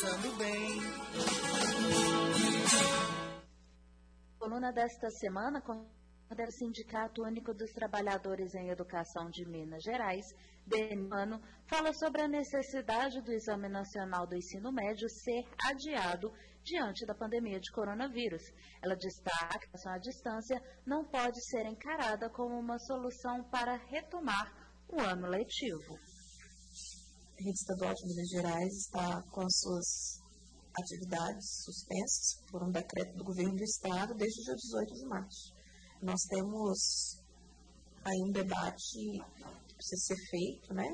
Pensando bem. Coluna desta semana com o Sindicato Único dos Trabalhadores em Educação de Minas Gerais, DEMANO, fala sobre a necessidade do Exame Nacional do Ensino Médio ser adiado diante da pandemia de coronavírus. Ela destaca que a distância não pode ser encarada como uma solução para retomar o ano letivo. Rede estadual de Minas Gerais está com as suas atividades suspensas por um decreto do governo do estado desde o dia 18 de março. Nós temos aí um debate que precisa ser feito, né?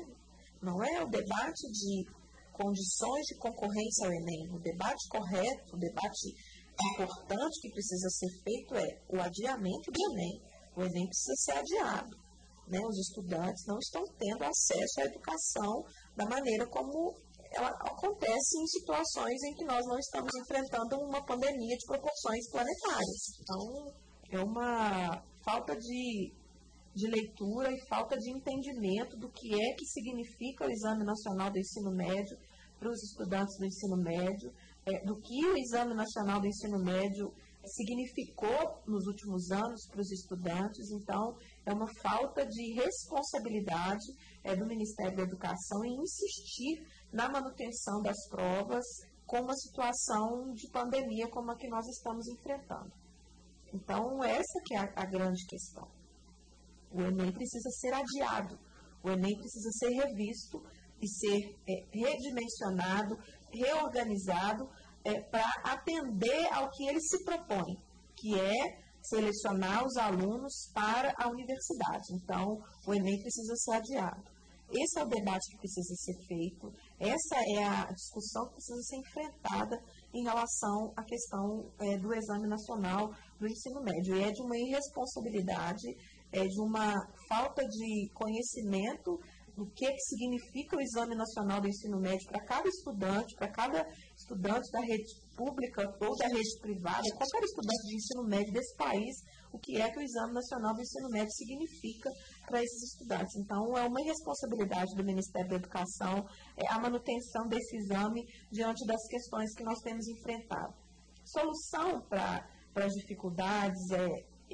Não é o debate de condições de concorrência ao Enem. O debate correto, o debate importante que precisa ser feito é o adiamento do Enem. O Enem precisa ser adiado. Né? Os estudantes não estão tendo acesso à educação da maneira como ela acontece em situações em que nós não estamos enfrentando uma pandemia de proporções planetárias. Então, é uma falta de, de leitura e falta de entendimento do que é que significa o Exame Nacional do Ensino Médio para os estudantes do ensino médio, é, do que o Exame Nacional do Ensino Médio significou nos últimos anos para os estudantes. Então, é uma falta de responsabilidade é, do Ministério da Educação em insistir na manutenção das provas com uma situação de pandemia como a que nós estamos enfrentando. Então, essa que é a, a grande questão. O Enem precisa ser adiado, o Enem precisa ser revisto e ser é, redimensionado, reorganizado é, para atender ao que ele se propõe, que é selecionar os alunos para a universidade. Então, o Enem precisa ser adiado. Esse é o debate que precisa ser feito, essa é a discussão que precisa ser enfrentada em relação à questão é, do Exame Nacional do Ensino Médio. E é de uma irresponsabilidade, é de uma falta de conhecimento do que, que significa o Exame Nacional do Ensino Médio para cada estudante, para cada estudante da rede pública ou da rede privada, qualquer estudante de ensino médio desse país, o que é que o Exame Nacional do Ensino Médio significa para esses estudantes. Então, é uma irresponsabilidade do Ministério da Educação é, a manutenção desse exame diante das questões que nós temos enfrentado. Solução para as dificuldades é,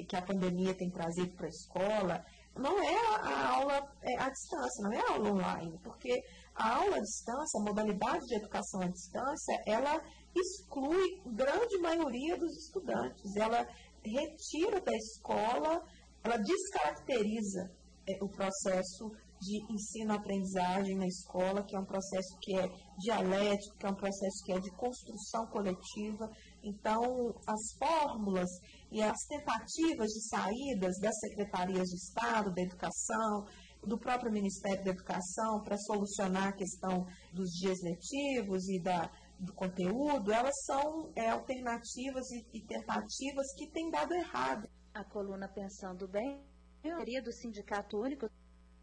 que a pandemia tem trazido para a escola não é a aula é, à distância, não é a aula online, porque a aula à distância, a modalidade de educação à distância, ela exclui grande maioria dos estudantes, ela retira da escola, ela descaracteriza é, o processo de ensino-aprendizagem na escola, que é um processo que é dialético, que é um processo que é de construção coletiva. Então, as fórmulas e as tentativas de saídas das secretarias de Estado, da educação, do próprio Ministério da Educação para solucionar a questão dos dias letivos e da, do conteúdo, elas são é, alternativas e, e tentativas que têm dado errado. A coluna Pensando Bem, teoria do Sindicato Único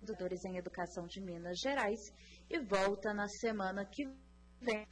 Educadores em Educação de Minas Gerais e volta na semana que vem